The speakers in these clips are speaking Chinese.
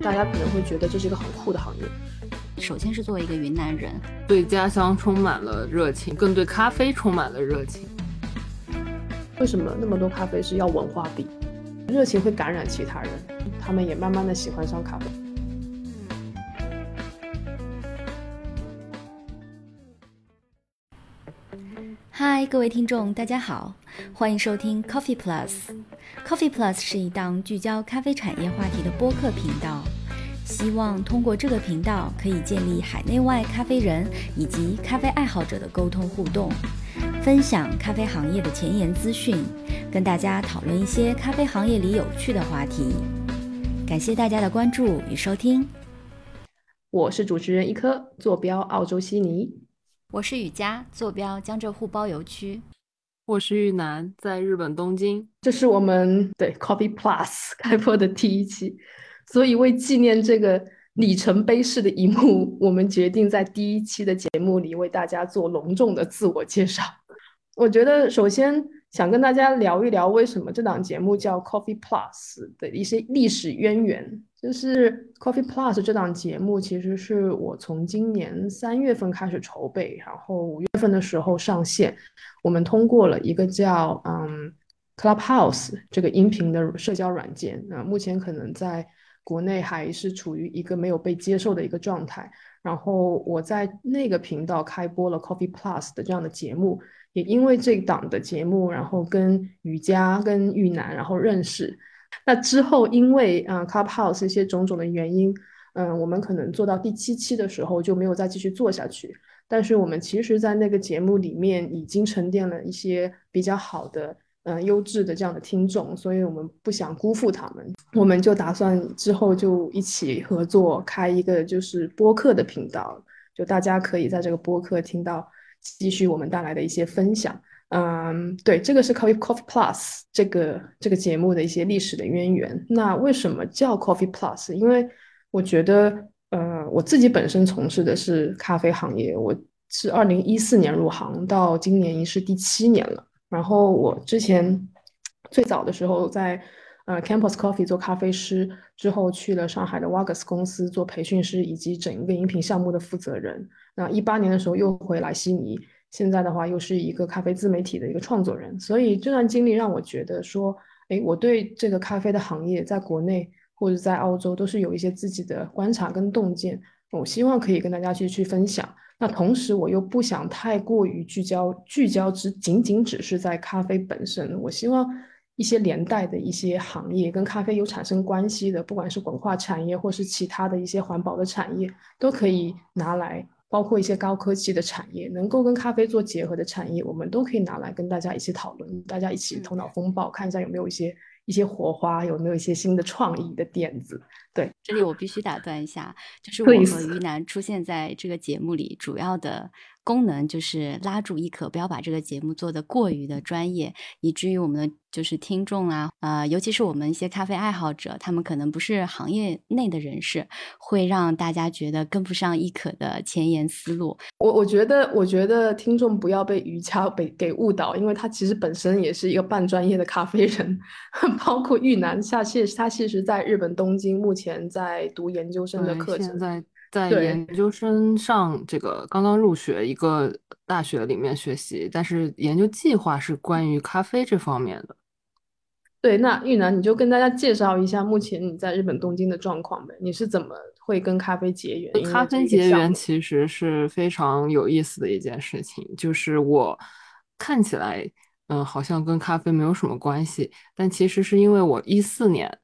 大家可能会觉得这是一个很酷的行业。首先是作为一个云南人，对家乡充满了热情，更对咖啡充满了热情。为什么那么多咖啡师要文化币？热情会感染其他人，他们也慢慢的喜欢上咖啡。嗨，各位听众，大家好，欢迎收听 Coffee Plus。Coffee Plus 是一档聚焦咖啡产业话题的播客频道，希望通过这个频道可以建立海内外咖啡人以及咖啡爱好者的沟通互动，分享咖啡行业的前沿资讯，跟大家讨论一些咖啡行业里有趣的话题。感谢大家的关注与收听。我是主持人一颗，坐标澳洲悉尼。我是雨佳，坐标江浙沪包邮区。我是玉楠，在日本东京。这是我们对 Coffee Plus 开播的第一期，所以为纪念这个里程碑式的一幕，我们决定在第一期的节目里为大家做隆重的自我介绍。我觉得首先想跟大家聊一聊为什么这档节目叫 Coffee Plus 的一些历史渊源。就是 Coffee Plus 这档节目，其实是我从今年三月份开始筹备，然后五月份的时候上线。我们通过了一个叫嗯 Clubhouse 这个音频的社交软件，啊，目前可能在国内还是处于一个没有被接受的一个状态。然后我在那个频道开播了 Coffee Plus 的这样的节目，也因为这档的节目，然后跟瑜伽、跟玉楠然后认识。那之后，因为啊，Clubhouse 一些种种的原因，嗯，我们可能做到第七期的时候就没有再继续做下去。但是我们其实，在那个节目里面已经沉淀了一些比较好的、嗯，优质的这样的听众，所以我们不想辜负他们，我们就打算之后就一起合作开一个就是播客的频道，就大家可以在这个播客听到继续我们带来的一些分享。嗯，对，这个是 Coffee Coffee Plus 这个这个节目的一些历史的渊源。那为什么叫 Coffee Plus？因为我觉得，呃，我自己本身从事的是咖啡行业，我是二零一四年入行，到今年已是第七年了。然后我之前最早的时候在呃 Campus Coffee 做咖啡师，之后去了上海的 Wagas 公司做培训师以及整一个饮品项目的负责人。那一八年的时候又回来悉尼。现在的话，又是一个咖啡自媒体的一个创作人，所以这段经历让我觉得说，哎，我对这个咖啡的行业，在国内或者在澳洲，都是有一些自己的观察跟洞见。我希望可以跟大家去去分享。那同时，我又不想太过于聚焦，聚焦只仅仅只是在咖啡本身。我希望一些连带的一些行业跟咖啡有产生关系的，不管是文化产业或是其他的一些环保的产业，都可以拿来。包括一些高科技的产业，能够跟咖啡做结合的产业，我们都可以拿来跟大家一起讨论，大家一起头脑风暴，看一下有没有一些一些火花，有没有一些新的创意的点子。对，这里我必须打断一下，就是我和于南出现在这个节目里，主要的。功能就是拉住一可，不要把这个节目做得过于的专业，以至于我们的就是听众啊，呃，尤其是我们一些咖啡爱好者，他们可能不是行业内的人士，会让大家觉得跟不上一可的前沿思路。我我觉得，我觉得听众不要被瑜伽被给误导，因为他其实本身也是一个半专业的咖啡人，包括玉南下其实他其实在日本东京，目前在读研究生的课程。在研究生上，这个刚刚入学一个大学里面学习，但是研究计划是关于咖啡这方面的。对，那玉楠，你就跟大家介绍一下目前你在日本东京的状况呗？你是怎么会跟咖啡结缘？咖啡结缘其实是非常有意思的一件事情，就是我看起来，嗯，好像跟咖啡没有什么关系，但其实是因为我一四年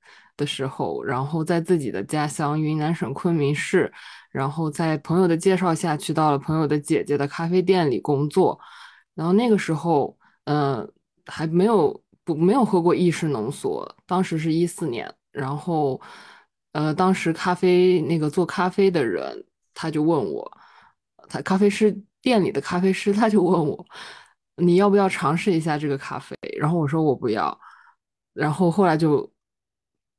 的时候，然后在自己的家乡云南省昆明市。然后在朋友的介绍下去到了朋友的姐姐的咖啡店里工作，然后那个时候，嗯，还没有不没有喝过意式浓缩，当时是一四年，然后，呃，当时咖啡那个做咖啡的人他就问我，他咖啡师店里的咖啡师他就问我，你要不要尝试一下这个咖啡？然后我说我不要，然后后来就。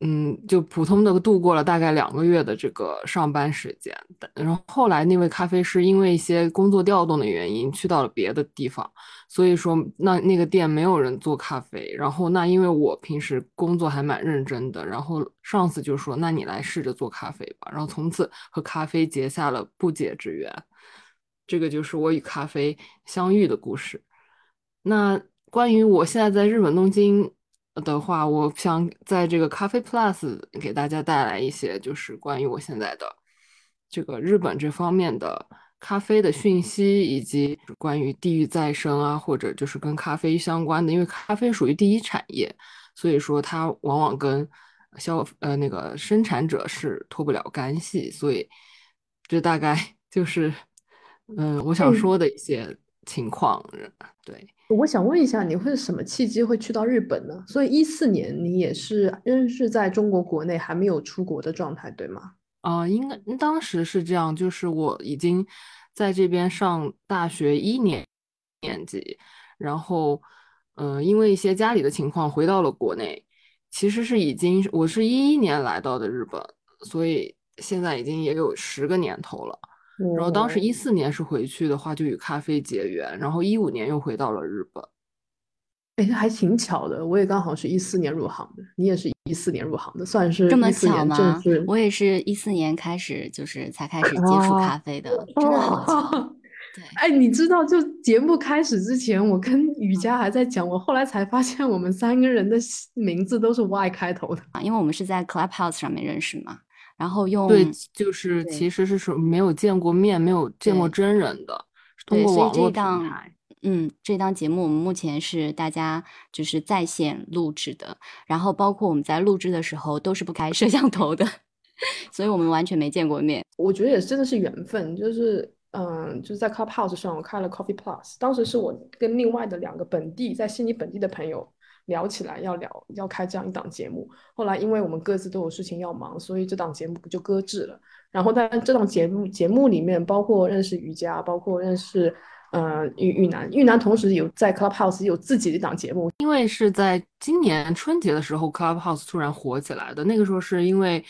嗯，就普通的度过了大概两个月的这个上班时间，然后后来那位咖啡师因为一些工作调动的原因去到了别的地方，所以说那那个店没有人做咖啡。然后那因为我平时工作还蛮认真的，然后上司就说：“那你来试着做咖啡吧。”然后从此和咖啡结下了不解之缘。这个就是我与咖啡相遇的故事。那关于我现在在日本东京。的话，我想在这个咖啡 Plus 给大家带来一些，就是关于我现在的这个日本这方面的咖啡的讯息，以及关于地域再生啊，或者就是跟咖啡相关的，因为咖啡属于第一产业，所以说它往往跟消呃那个生产者是脱不了干系，所以这大概就是嗯我想说的一些情况，对。我想问一下，你会是什么契机会去到日本呢？所以一四年你也是仍是在中国国内还没有出国的状态，对吗？啊，应该当时是这样，就是我已经在这边上大学一年年级，然后嗯，因为一些家里的情况回到了国内，其实是已经我是一一年来到的日本，所以现在已经也有十个年头了。然后当时一四年是回去的话，就与咖啡结缘，然后一五年又回到了日本。哎，还挺巧的，我也刚好是一四年入行的，你也是一四年入行的，算是这么巧吗？我也是一四年开始，就是才开始接触咖啡的，真的好巧。对，哎，你知道，就节目开始之前，我跟雨佳还在讲，我后来才发现我们三个人的名字都是 Y 开头的，因为我们是在 Clubhouse 上面认识嘛。然后用对，就是其实是说没有见过面，没有见过真人的，通过网络平台。嗯，这档节目我们目前是大家就是在线录制的，然后包括我们在录制的时候都是不开摄像头的，所以我们完全没见过面。我觉得也真的是缘分，就是嗯，就是在 Clubhouse 上我开了 Coffee Plus，当时是我跟另外的两个本地在悉尼本地的朋友。聊起来要聊要开这样一档节目，后来因为我们各自都有事情要忙，所以这档节目不就搁置了。然后在这档节目节目里面，包括认识瑜伽，包括认识呃玉玉楠，玉楠同时有在 Clubhouse 有自己的一档节目。因为是在今年春节的时候，Clubhouse 突然火起来的。那个时候是因为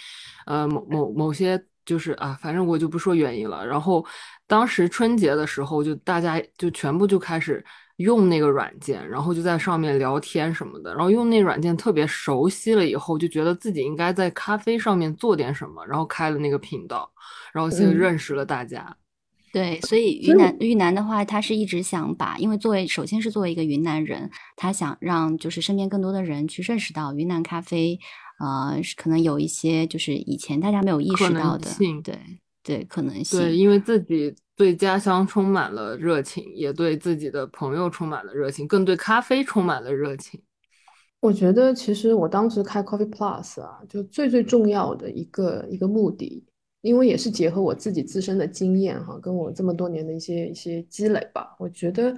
呃某某某些就是啊，反正我就不说原因了。然后当时春节的时候，就大家就全部就开始。用那个软件，然后就在上面聊天什么的，然后用那软件特别熟悉了以后，就觉得自己应该在咖啡上面做点什么，然后开了那个频道，然后就认识了大家。对，所以云南云南的话，他是一直想把，因为作为首先是作为一个云南人，他想让就是身边更多的人去认识到云南咖啡，呃，可能有一些就是以前大家没有意识到的，对对，可能性。对，因为自己。对家乡充满了热情，也对自己的朋友充满了热情，更对咖啡充满了热情。我觉得，其实我当时开 Coffee Plus 啊，就最最重要的一个一个目的，因为也是结合我自己自身的经验哈，跟我这么多年的一些一些积累吧。我觉得，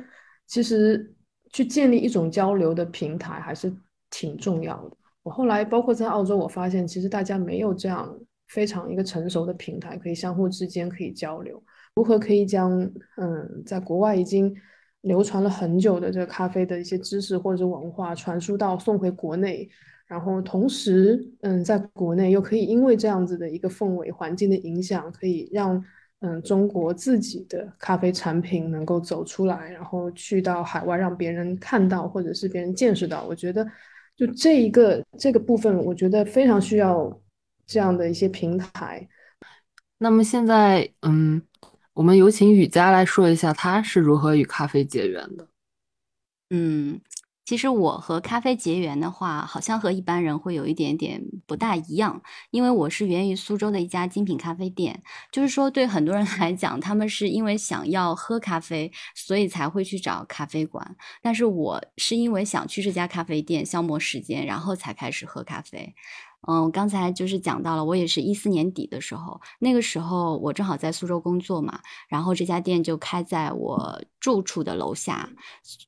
其实去建立一种交流的平台还是挺重要的。我后来包括在澳洲，我发现其实大家没有这样非常一个成熟的平台，可以相互之间可以交流。如何可以将嗯，在国外已经流传了很久的这个咖啡的一些知识或者文化传输到送回国内，然后同时嗯，在国内又可以因为这样子的一个氛围环境的影响，可以让嗯中国自己的咖啡产品能够走出来，然后去到海外让别人看到或者是别人见识到。我觉得就这一个这个部分，我觉得非常需要这样的一些平台。那么现在嗯。我们有请雨佳来说一下，他是如何与咖啡结缘的。嗯，其实我和咖啡结缘的话，好像和一般人会有一点点不大一样，因为我是源于苏州的一家精品咖啡店。就是说，对很多人 来讲，他们是因为想要喝咖啡，所以才会去找咖啡馆。但是我是因为想去这家咖啡店消磨时间，然后才开始喝咖啡。嗯，刚才就是讲到了，我也是一四年底的时候，那个时候我正好在苏州工作嘛，然后这家店就开在我住处的楼下。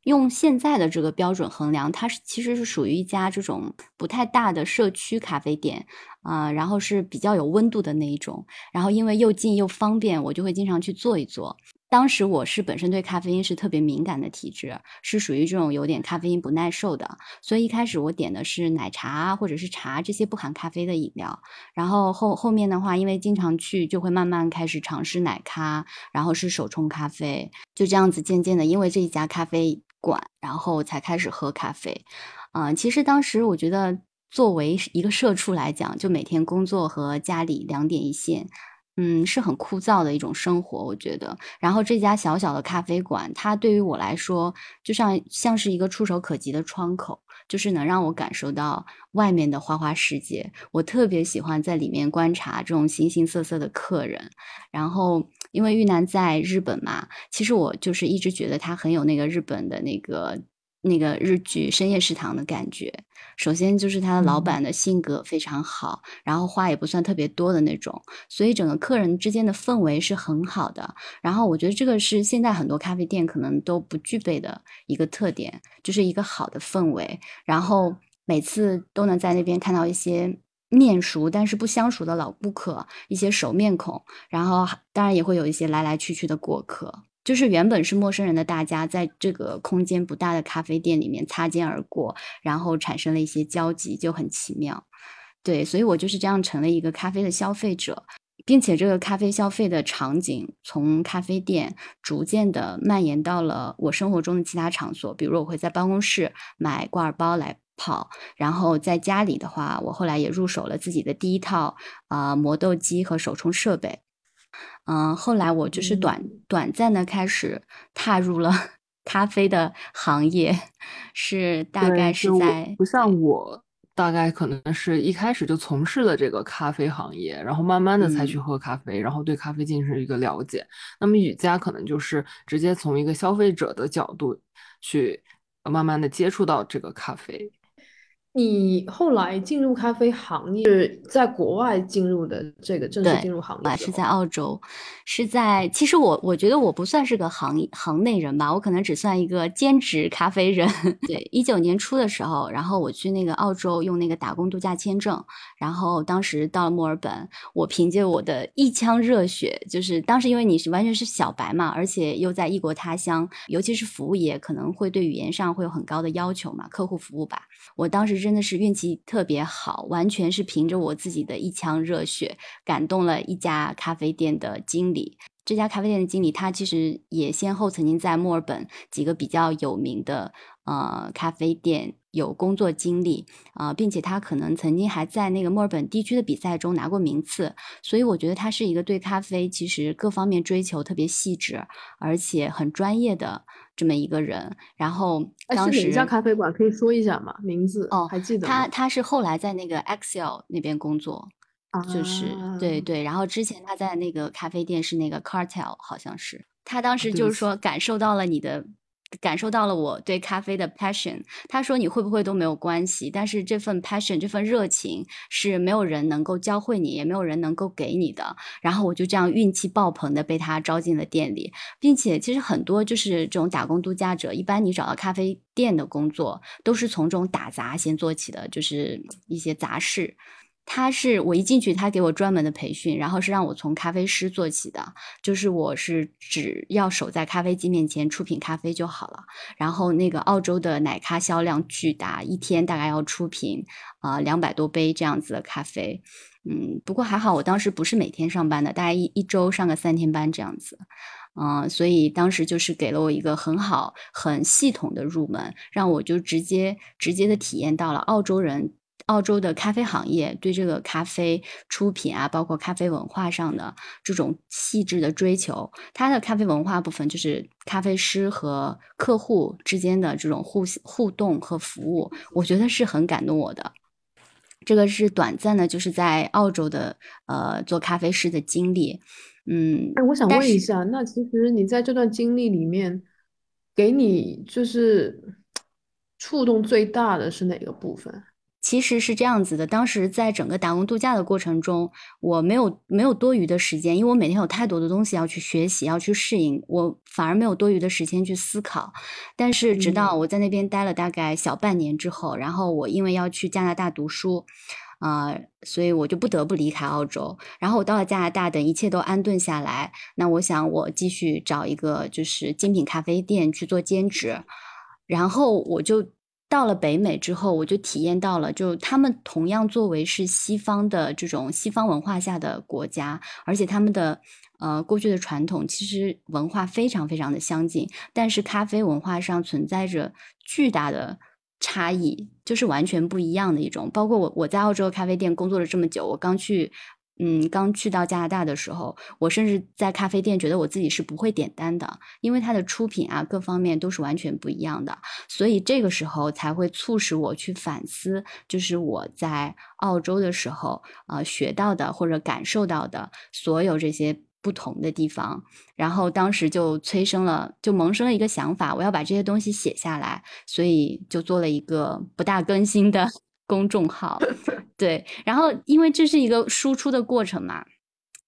用现在的这个标准衡量，它是其实是属于一家这种不太大的社区咖啡店啊，然后是比较有温度的那一种。然后因为又近又方便，我就会经常去坐一坐。当时我是本身对咖啡因是特别敏感的体质，是属于这种有点咖啡因不耐受的，所以一开始我点的是奶茶或者是茶这些不含咖啡的饮料。然后后后面的话，因为经常去，就会慢慢开始尝试奶咖，然后是手冲咖啡，就这样子渐渐的，因为这一家咖啡馆，然后才开始喝咖啡。嗯，其实当时我觉得，作为一个社畜来讲，就每天工作和家里两点一线。嗯，是很枯燥的一种生活，我觉得。然后这家小小的咖啡馆，它对于我来说，就像像是一个触手可及的窗口，就是能让我感受到外面的花花世界。我特别喜欢在里面观察这种形形色色的客人。然后，因为玉楠在日本嘛，其实我就是一直觉得他很有那个日本的那个。那个日剧深夜食堂的感觉，首先就是他的老板的性格非常好，然后话也不算特别多的那种，所以整个客人之间的氛围是很好的。然后我觉得这个是现在很多咖啡店可能都不具备的一个特点，就是一个好的氛围。然后每次都能在那边看到一些面熟但是不相熟的老顾客，一些熟面孔，然后当然也会有一些来来去去的过客。就是原本是陌生人的大家，在这个空间不大的咖啡店里面擦肩而过，然后产生了一些交集，就很奇妙。对，所以我就是这样成了一个咖啡的消费者，并且这个咖啡消费的场景从咖啡店逐渐的蔓延到了我生活中的其他场所，比如我会在办公室买挂耳包来泡，然后在家里的话，我后来也入手了自己的第一套啊磨豆机和手冲设备。嗯，后来我就是短短暂的开始踏入了 咖啡的行业，是大概是在不像我，大概可能是一开始就从事了这个咖啡行业，然后慢慢的才去喝咖啡，然后对咖啡进行一个了解。那么雨佳可能就是直接从一个消费者的角度去慢慢的接触到这个咖啡。你后来进入咖啡行业是在国外进入的，这个正式进入行业是在澳洲，是在其实我我觉得我不算是个行行内人吧，我可能只算一个兼职咖啡人。对，一九年初的时候，然后我去那个澳洲用那个打工度假签证，然后当时到了墨尔本，我凭借我的一腔热血，就是当时因为你是完全是小白嘛，而且又在异国他乡，尤其是服务业可能会对语言上会有很高的要求嘛，客户服务吧，我当时。真的是运气特别好，完全是凭着我自己的一腔热血，感动了一家咖啡店的经理。这家咖啡店的经理，他其实也先后曾经在墨尔本几个比较有名的呃咖啡店有工作经历啊，并且他可能曾经还在那个墨尔本地区的比赛中拿过名次。所以我觉得他是一个对咖啡其实各方面追求特别细致，而且很专业的。这么一个人，然后当时哪家咖啡馆可以说一下吗？名字哦，还记得他他是后来在那个 Excel 那边工作，就是对对，然后之前他在那个咖啡店是那个 Cartel，好像是他当时就是说感受到了你的。感受到了我对咖啡的 passion。他说你会不会都没有关系，但是这份 passion 这份热情是没有人能够教会你，也没有人能够给你的。然后我就这样运气爆棚的被他招进了店里，并且其实很多就是这种打工度假者，一般你找到咖啡店的工作都是从这种打杂先做起的，就是一些杂事。他是我一进去，他给我专门的培训，然后是让我从咖啡师做起的，就是我是只要守在咖啡机面前出品咖啡就好了。然后那个澳洲的奶咖销量巨大，一天大概要出品啊两百多杯这样子的咖啡。嗯，不过还好，我当时不是每天上班的，大概一一周上个三天班这样子。嗯，所以当时就是给了我一个很好、很系统的入门，让我就直接直接的体验到了澳洲人。澳洲的咖啡行业对这个咖啡出品啊，包括咖啡文化上的这种细致的追求，它的咖啡文化部分就是咖啡师和客户之间的这种互互动和服务，我觉得是很感动我的。这个是短暂的，就是在澳洲的呃做咖啡师的经历。嗯，哎，我想问一下，那其实你在这段经历里面，给你就是触动最大的是哪个部分？其实是这样子的，当时在整个打工度假的过程中，我没有没有多余的时间，因为我每天有太多的东西要去学习，要去适应，我反而没有多余的时间去思考。但是直到我在那边待了大概小半年之后，然后我因为要去加拿大读书，啊，所以我就不得不离开澳洲。然后我到了加拿大，等一切都安顿下来，那我想我继续找一个就是精品咖啡店去做兼职。然后我就到了北美之后，我就体验到了，就他们同样作为是西方的这种西方文化下的国家，而且他们的呃过去的传统其实文化非常非常的相近，但是咖啡文化上存在着巨大的。差异就是完全不一样的一种，包括我我在澳洲咖啡店工作了这么久，我刚去，嗯，刚去到加拿大的时候，我甚至在咖啡店觉得我自己是不会点单的，因为它的出品啊各方面都是完全不一样的，所以这个时候才会促使我去反思，就是我在澳洲的时候，呃，学到的或者感受到的所有这些。不同的地方，然后当时就催生了，就萌生了一个想法，我要把这些东西写下来，所以就做了一个不大更新的公众号。对，然后因为这是一个输出的过程嘛，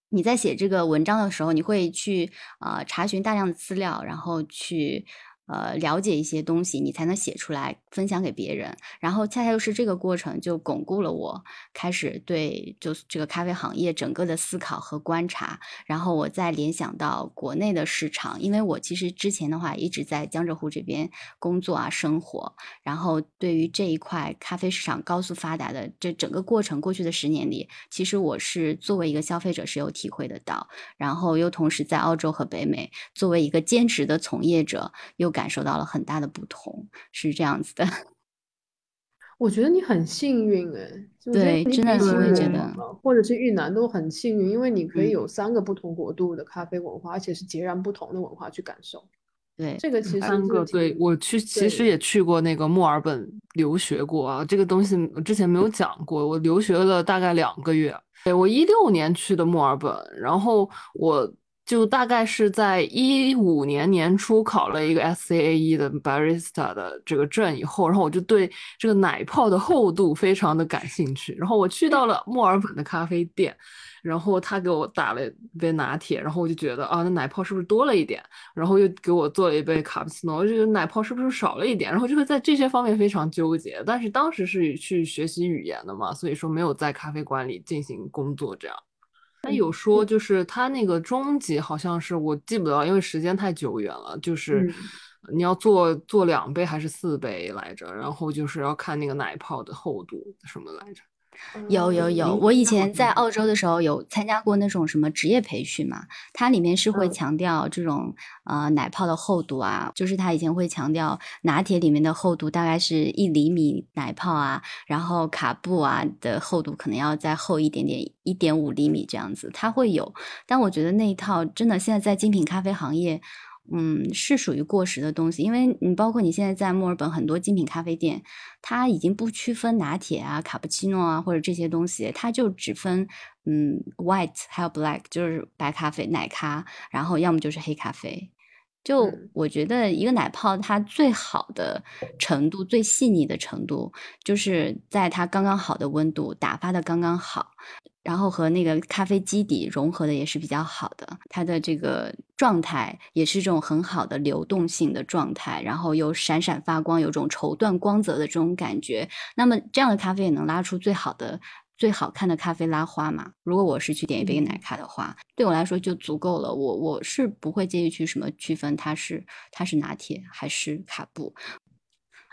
你在写这个文章的时候，你会去呃查询大量的资料，然后去。呃，了解一些东西，你才能写出来分享给别人。然后恰恰又是这个过程，就巩固了我开始对就是这个咖啡行业整个的思考和观察。然后我再联想到国内的市场，因为我其实之前的话一直在江浙沪这边工作啊生活。然后对于这一块咖啡市场高速发达的这整个过程，过去的十年里，其实我是作为一个消费者是有体会得到。然后又同时在澳洲和北美作为一个兼职的从业者，又感受到了很大的不同，是这样子的。我觉得你很幸运哎，对，真的是会觉得，或者是越南都很幸运，因为你可以有三个不同国度的咖啡文化，而且是截然不同的文化去感受。对，这个其实三个，对我去其实也去过那个墨尔本留学过啊，这个东西我之前没有讲过，我留学了大概两个月。对我一六年去的墨尔本，然后我。就大概是在一五年年初考了一个 SCAE 的 barista 的这个证以后，然后我就对这个奶泡的厚度非常的感兴趣。然后我去到了墨尔本的咖啡店，然后他给我打了一杯拿铁，然后我就觉得啊，那奶泡是不是多了一点？然后又给我做了一杯卡布奇诺，我就觉得奶泡是不是少了一点？然后就会在这些方面非常纠结。但是当时是去学习语言的嘛，所以说没有在咖啡馆里进行工作这样。他有说，就是他那个终极好像是我记不得，因为时间太久远了。就是你要做做两杯还是四杯来着？然后就是要看那个奶泡的厚度什么来着。有有有，我以前在澳洲的时候有参加过那种什么职业培训嘛，它里面是会强调这种呃奶泡的厚度啊，就是它以前会强调拿铁里面的厚度大概是一厘米奶泡啊，然后卡布啊的厚度可能要再厚一点点，一点五厘米这样子，它会有。但我觉得那一套真的现在在精品咖啡行业。嗯，是属于过时的东西，因为你包括你现在在墨尔本很多精品咖啡店，它已经不区分拿铁啊、卡布奇诺啊或者这些东西，它就只分嗯 white 还有 black，就是白咖啡、奶咖，然后要么就是黑咖啡。就我觉得一个奶泡它最好的程度、最细腻的程度，就是在它刚刚好的温度打发的刚刚好。然后和那个咖啡基底融合的也是比较好的，它的这个状态也是这种很好的流动性的状态，然后又闪闪发光，有种绸缎光泽的这种感觉。那么这样的咖啡也能拉出最好的、最好看的咖啡拉花嘛？如果我是去点一杯奶咖的话，对我来说就足够了。我我是不会介意去什么区分它是它是拿铁还是卡布。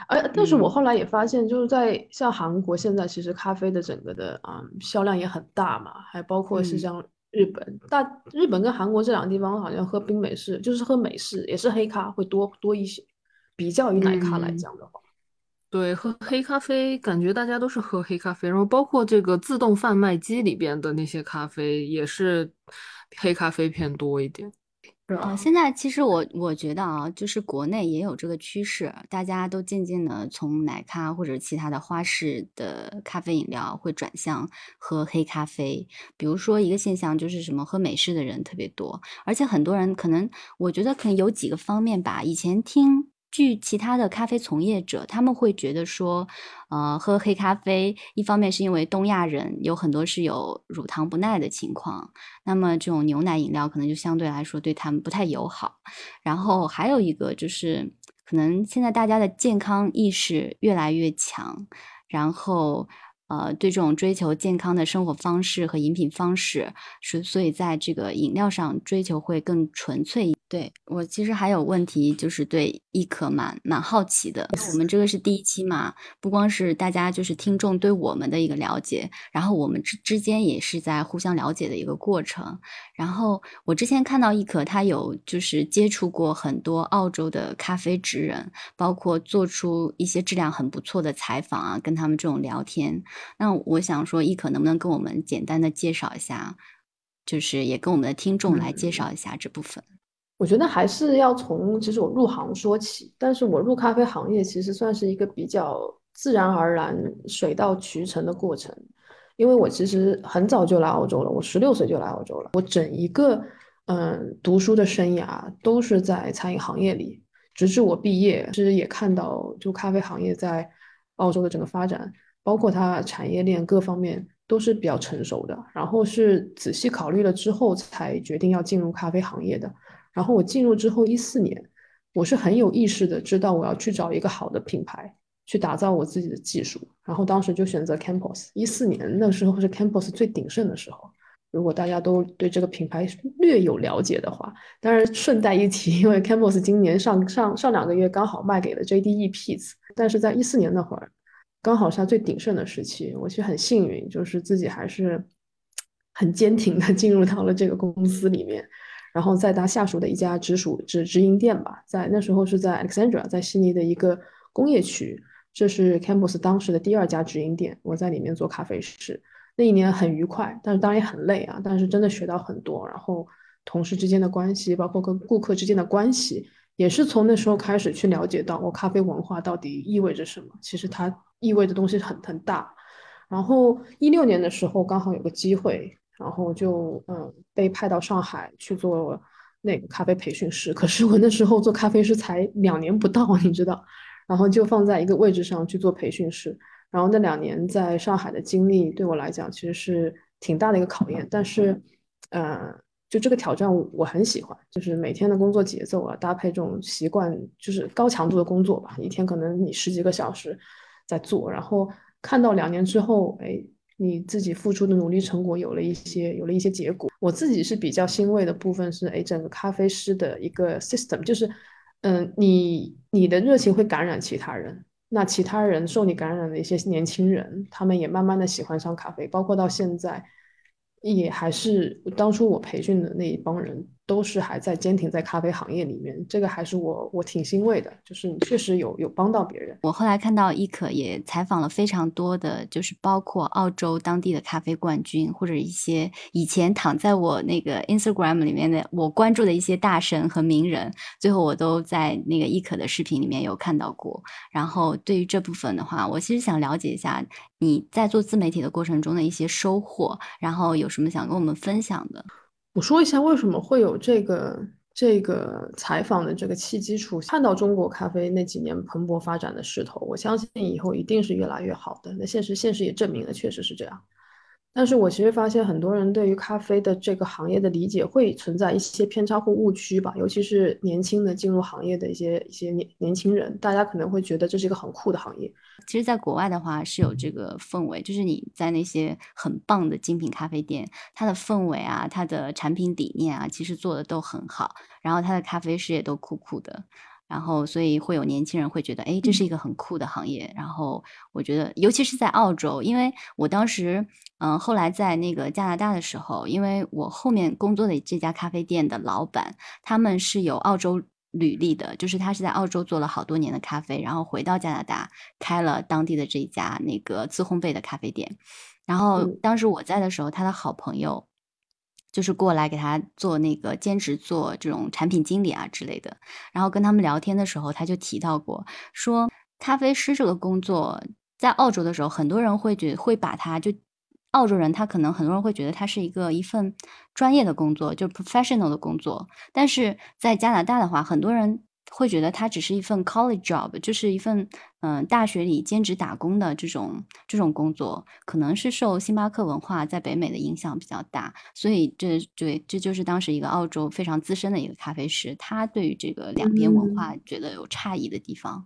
呃但是我后来也发现，就是在像韩国现在，其实咖啡的整个的啊销量也很大嘛，还包括是像日本，大日本跟韩国这两个地方好像喝冰美式，就是喝美式也是黑咖会多多一些，比较于奶咖来讲的话，对，喝黑咖啡感觉大家都是喝黑咖啡，然后包括这个自动贩卖机里边的那些咖啡也是黑咖啡偏多一点。啊，现在其实我我觉得啊，就是国内也有这个趋势，大家都渐渐的从奶咖或者其他的花式的咖啡饮料会转向喝黑咖啡。比如说一个现象就是什么，喝美式的人特别多，而且很多人可能我觉得可能有几个方面吧。以前听。据其他的咖啡从业者，他们会觉得说，呃，喝黑咖啡，一方面是因为东亚人有很多是有乳糖不耐的情况，那么这种牛奶饮料可能就相对来说对他们不太友好。然后还有一个就是，可能现在大家的健康意识越来越强，然后呃，对这种追求健康的生活方式和饮品方式，是所以在这个饮料上追求会更纯粹。对我其实还有问题，就是对亦可蛮蛮好奇的。我们这个是第一期嘛，不光是大家就是听众对我们的一个了解，然后我们之之间也是在互相了解的一个过程。然后我之前看到亦可他有就是接触过很多澳洲的咖啡职人，包括做出一些质量很不错的采访啊，跟他们这种聊天。那我想说，亦可能不能跟我们简单的介绍一下，就是也跟我们的听众来介绍一下这部分。我觉得还是要从其实我入行说起，但是我入咖啡行业其实算是一个比较自然而然、水到渠成的过程，因为我其实很早就来澳洲了，我十六岁就来澳洲了，我整一个嗯读书的生涯都是在餐饮行业里，直至我毕业，其实也看到就咖啡行业在澳洲的整个发展，包括它产业链各方面都是比较成熟的，然后是仔细考虑了之后才决定要进入咖啡行业的。然后我进入之后一四年，我是很有意识的知道我要去找一个好的品牌，去打造我自己的技术。然后当时就选择 Campos。一四年那时候是 Campos 最鼎盛的时候。如果大家都对这个品牌略有了解的话，当然顺带一提，因为 Campos 今年上上上两个月刚好卖给了 JDEPs 但是在一四年那会儿，刚好是它最鼎盛的时期。我其实很幸运，就是自己还是很坚挺的进入到了这个公司里面。然后在他下属的一家直属直直营店吧，在那时候是在 Alexandra，在悉尼的一个工业区，这是 Campus 当时的第二家直营店。我在里面做咖啡师，那一年很愉快，但是当然也很累啊。但是真的学到很多，然后同事之间的关系，包括跟顾客之间的关系，也是从那时候开始去了解到我咖啡文化到底意味着什么。其实它意味着东西很很大。然后一六年的时候，刚好有个机会。然后就嗯被派到上海去做那个咖啡培训师，可是我那时候做咖啡师才两年不到，你知道，然后就放在一个位置上去做培训师，然后那两年在上海的经历对我来讲其实是挺大的一个考验，但是呃就这个挑战我很喜欢，就是每天的工作节奏啊，搭配这种习惯，就是高强度的工作吧，一天可能你十几个小时在做，然后看到两年之后，哎。你自己付出的努力成果有了一些，有了一些结果。我自己是比较欣慰的部分是，哎，整个咖啡师的一个 system，就是，嗯，你你的热情会感染其他人，那其他人受你感染的一些年轻人，他们也慢慢的喜欢上咖啡，包括到现在，也还是当初我培训的那一帮人。都是还在坚挺在咖啡行业里面，这个还是我我挺欣慰的，就是你确实有有帮到别人。我后来看到伊可也采访了非常多的，就是包括澳洲当地的咖啡冠军，或者一些以前躺在我那个 Instagram 里面的我关注的一些大神和名人，最后我都在那个伊可的视频里面有看到过。然后对于这部分的话，我其实想了解一下你在做自媒体的过程中的一些收获，然后有什么想跟我们分享的。我说一下为什么会有这个这个采访的这个契机出现。看到中国咖啡那几年蓬勃发展的势头，我相信以后一定是越来越好的。那现实现实也证明了，确实是这样。但是我其实发现很多人对于咖啡的这个行业的理解会存在一些偏差或误区吧，尤其是年轻的进入行业的一些一些年年轻人，大家可能会觉得这是一个很酷的行业。其实，在国外的话是有这个氛围，就是你在那些很棒的精品咖啡店，它的氛围啊，它的产品理念啊，其实做的都很好，然后它的咖啡师也都酷酷的。然后，所以会有年轻人会觉得，哎，这是一个很酷的行业。然后，我觉得，尤其是在澳洲，因为我当时，嗯，后来在那个加拿大的时候，因为我后面工作的这家咖啡店的老板，他们是有澳洲履历的，就是他是在澳洲做了好多年的咖啡，然后回到加拿大开了当地的这家那个自烘焙的咖啡店。然后当时我在的时候，他的好朋友。就是过来给他做那个兼职，做这种产品经理啊之类的。然后跟他们聊天的时候，他就提到过，说咖啡师这个工作在澳洲的时候，很多人会觉会把他就澳洲人，他可能很多人会觉得他是一个一份专业的工作，就 professional 的工作。但是在加拿大的话，很多人。会觉得它只是一份 college job，就是一份嗯大学里兼职打工的这种这种工作，可能是受星巴克文化在北美的影响比较大，所以这对这就是当时一个澳洲非常资深的一个咖啡师，他对于这个两边文化觉得有差异的地方。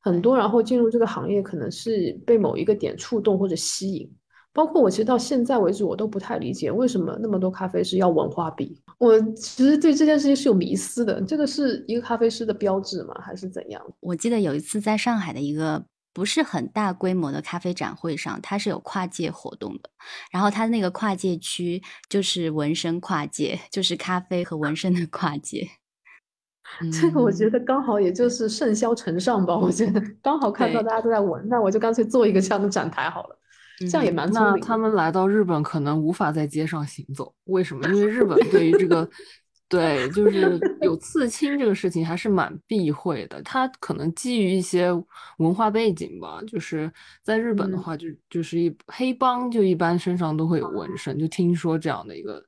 很多然后进入这个行业可能是被某一个点触动或者吸引。包括我其实到现在为止，我都不太理解为什么那么多咖啡师要文化币。我其实对这件事情是有迷思的，这个是一个咖啡师的标志吗？还是怎样？我记得有一次在上海的一个不是很大规模的咖啡展会上，它是有跨界活动的，然后它那个跨界区就是纹身跨界，就是咖啡和纹身的跨界。这个我觉得刚好也就是盛嚣尘上吧，我觉得刚好看到大家都在纹，那我就干脆做一个这样的展台好了。这样也蛮聪明。那他们来到日本可能无法在街上行走，为什么？因为日本对于这个，对，就是有刺青这个事情还是蛮避讳的。他可能基于一些文化背景吧，就是在日本的话，就就是一黑帮就一般身上都会有纹身，就听说这样的一个。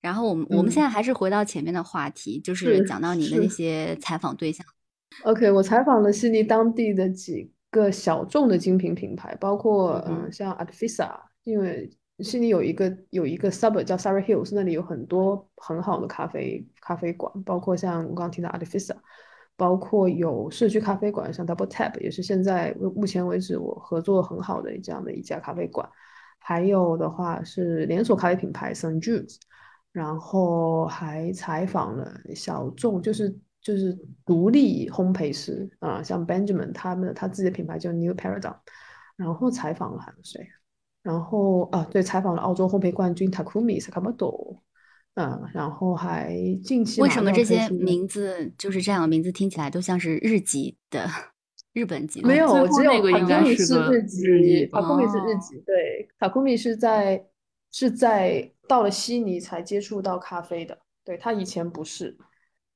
然后我们我们现在还是回到前面的话题，就是讲到你的那些采访对象。OK，我采访了悉尼当地的几。个小众的精品品牌，包括嗯，像 Artifisa，因为悉尼有一个有一个 suburb 叫 Surrey Hills，那里有很多很好的咖啡咖啡馆，包括像我刚刚提到 Artifisa，包括有社区咖啡馆，像 Double Tap，也是现在目前为止我合作很好的这样的一家咖啡馆。还有的话是连锁咖啡品牌 St Jude's，然后还采访了小众，就是。就是独立烘焙师啊，像 Benjamin 他们他自己的品牌叫 New Paradigm，然后采访了还有谁？然后啊，对，采访了澳洲烘焙冠军 Takumi Sakamoto，嗯，然后还近期为什么这些名字就是这样的名字听起来都像是日籍的日本籍？没有，只有 Takumi 是日籍，Takumi 是日籍，对，Takumi 是在是在到了悉尼才接触到咖啡的，对他以前不是。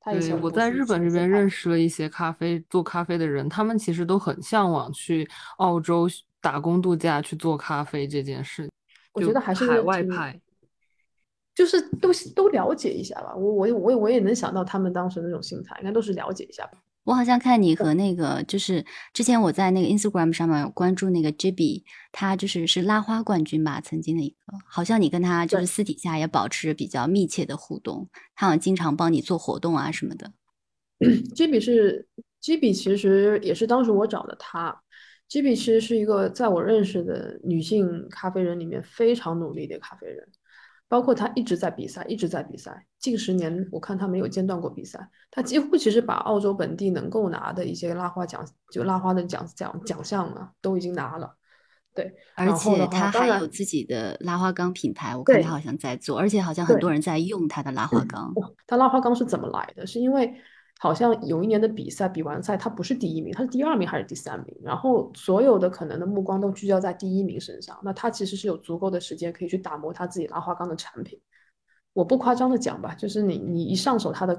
对，我在日本这边认识了一些咖啡做咖啡的人，他们其实都很向往去澳洲打工度假去做咖啡这件事。我觉得还是海外派，就是都都了解一下吧。我我我我也能想到他们当时那种心态，应该都是了解一下吧。我好像看你和那个，就是之前我在那个 Instagram 上面有关注那个 Jibby，他就是是拉花冠军吧，曾经的一个，好像你跟他就是私底下也保持比较密切的互动，他好像经常帮你做活动啊什么的。Jibby 是 Jibby，其实也是当时我找的他。Jibby 其实是一个在我认识的女性咖啡人里面非常努力的咖啡人。包括他一直在比赛，一直在比赛。近十年，我看他没有间断过比赛。他几乎其实把澳洲本地能够拿的一些拉花奖，就拉花的奖奖奖项啊，都已经拿了。对，而且他还有自己的拉花缸品牌，我看他好像在做，而且好像很多人在用他的拉花缸。他拉花缸是怎么来的？是因为。好像有一年的比赛比完赛，他不是第一名，他是第二名还是第三名？然后所有的可能的目光都聚焦在第一名身上。那他其实是有足够的时间可以去打磨他自己拉花缸的产品。我不夸张的讲吧，就是你你一上手他的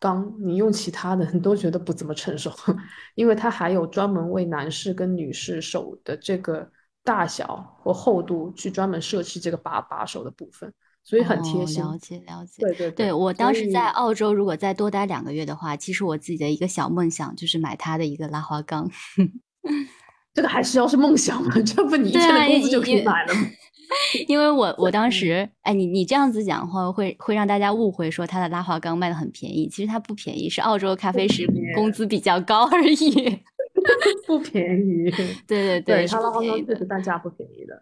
缸，你用其他的你都觉得不怎么成熟，因为他还有专门为男士跟女士手的这个大小或厚度去专门设计这个把把手的部分。所以很贴心，了解了解。对对对，我当时在澳洲，如果再多待两个月的话，其实我自己的一个小梦想就是买他的一个拉花缸。这个还是要是梦想吗？这不你一天的工资就可以买了吗？因为我我当时，哎，你你这样子讲的话，会会让大家误会说他的拉花缸卖的很便宜，其实它不便宜，是澳洲咖啡师工资比较高而已。不便宜。对对对，他拉花缸确实单价不便宜的。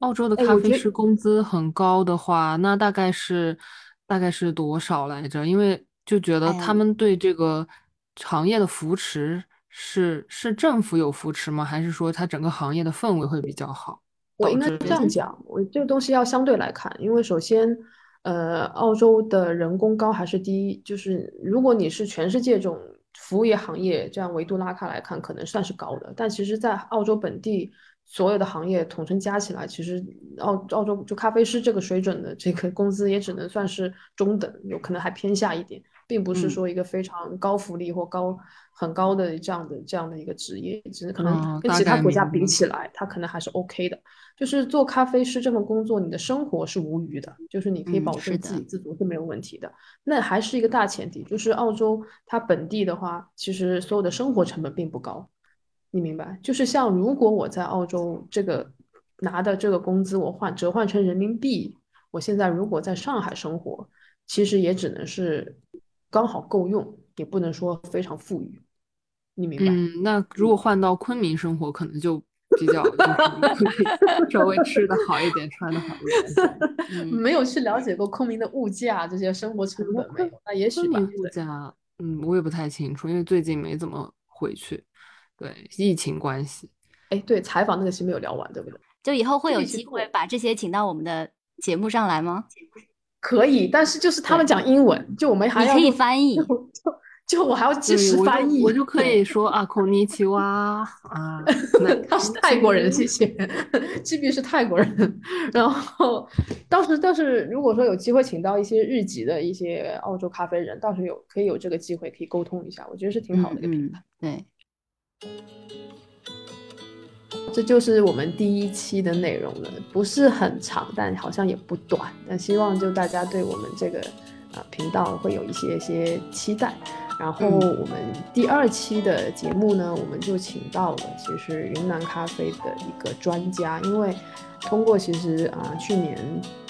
澳洲的咖啡师工资很高的话，那大概是大概是多少来着？因为就觉得他们对这个行业的扶持是是政府有扶持吗？还是说它整个行业的氛围会比较好？我应该这样讲，我这个东西要相对来看，因为首先，呃，澳洲的人工高还是低？就是如果你是全世界这种服务业行业这样维度拉开来看，可能算是高的，但其实在澳洲本地。所有的行业统称加起来，其实澳澳洲就咖啡师这个水准的这个工资也只能算是中等，有可能还偏下一点，并不是说一个非常高福利或高很高的这样的这样的一个职业，只是可能跟其他国家比起来，它可能还是 OK 的。就是做咖啡师这份工作，你的生活是无余的，就是你可以保证自给自足是没有问题的。那还是一个大前提，就是澳洲它本地的话，其实所有的生活成本并不高。你明白，就是像如果我在澳洲这个拿的这个工资，我换折换成人民币，我现在如果在上海生活，其实也只能是刚好够用，也不能说非常富裕。你明白？嗯，那如果换到昆明生活，可能就比较就是 稍微吃的好一点，穿的好一点。嗯，没有去了解过昆明的物价这些生活成本没有？那也许吧。物价，嗯，我也不太清楚，因为最近没怎么回去。对，疫情关系。哎，对，采访那个期没有聊完，对不对？就以后会有机会把这些请到我们的节目上来吗？可以，但是就是他们讲英文，就我们还要可以翻译，就就我还要及时翻译，我就可以说啊，孔尼奇哇啊，他是泰国人，谢谢，G B 是泰国人，然后倒是倒是如果说有机会请到一些日籍的一些澳洲咖啡人，倒是有可以有这个机会可以沟通一下，我觉得是挺好的一个平台，对。这就是我们第一期的内容了，不是很长，但好像也不短。但希望就大家对我们这个啊频道会有一些些期待。然后我们第二期的节目呢，我们就请到了其实云南咖啡的一个专家，因为。通过其实啊，去年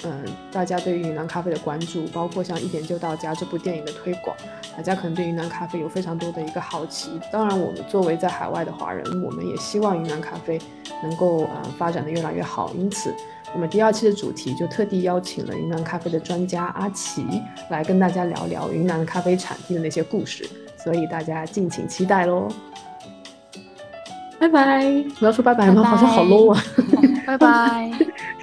嗯，大家对于云南咖啡的关注，包括像《一点就到家》这部电影的推广，大家可能对云南咖啡有非常多的一个好奇。当然，我们作为在海外的华人，我们也希望云南咖啡能够呃发展的越来越好。因此，我们第二期的主题就特地邀请了云南咖啡的专家阿奇来跟大家聊聊云南咖啡产地的那些故事。所以大家敬请期待喽！拜拜，我要说拜拜吗？好像好 low 啊。拜拜。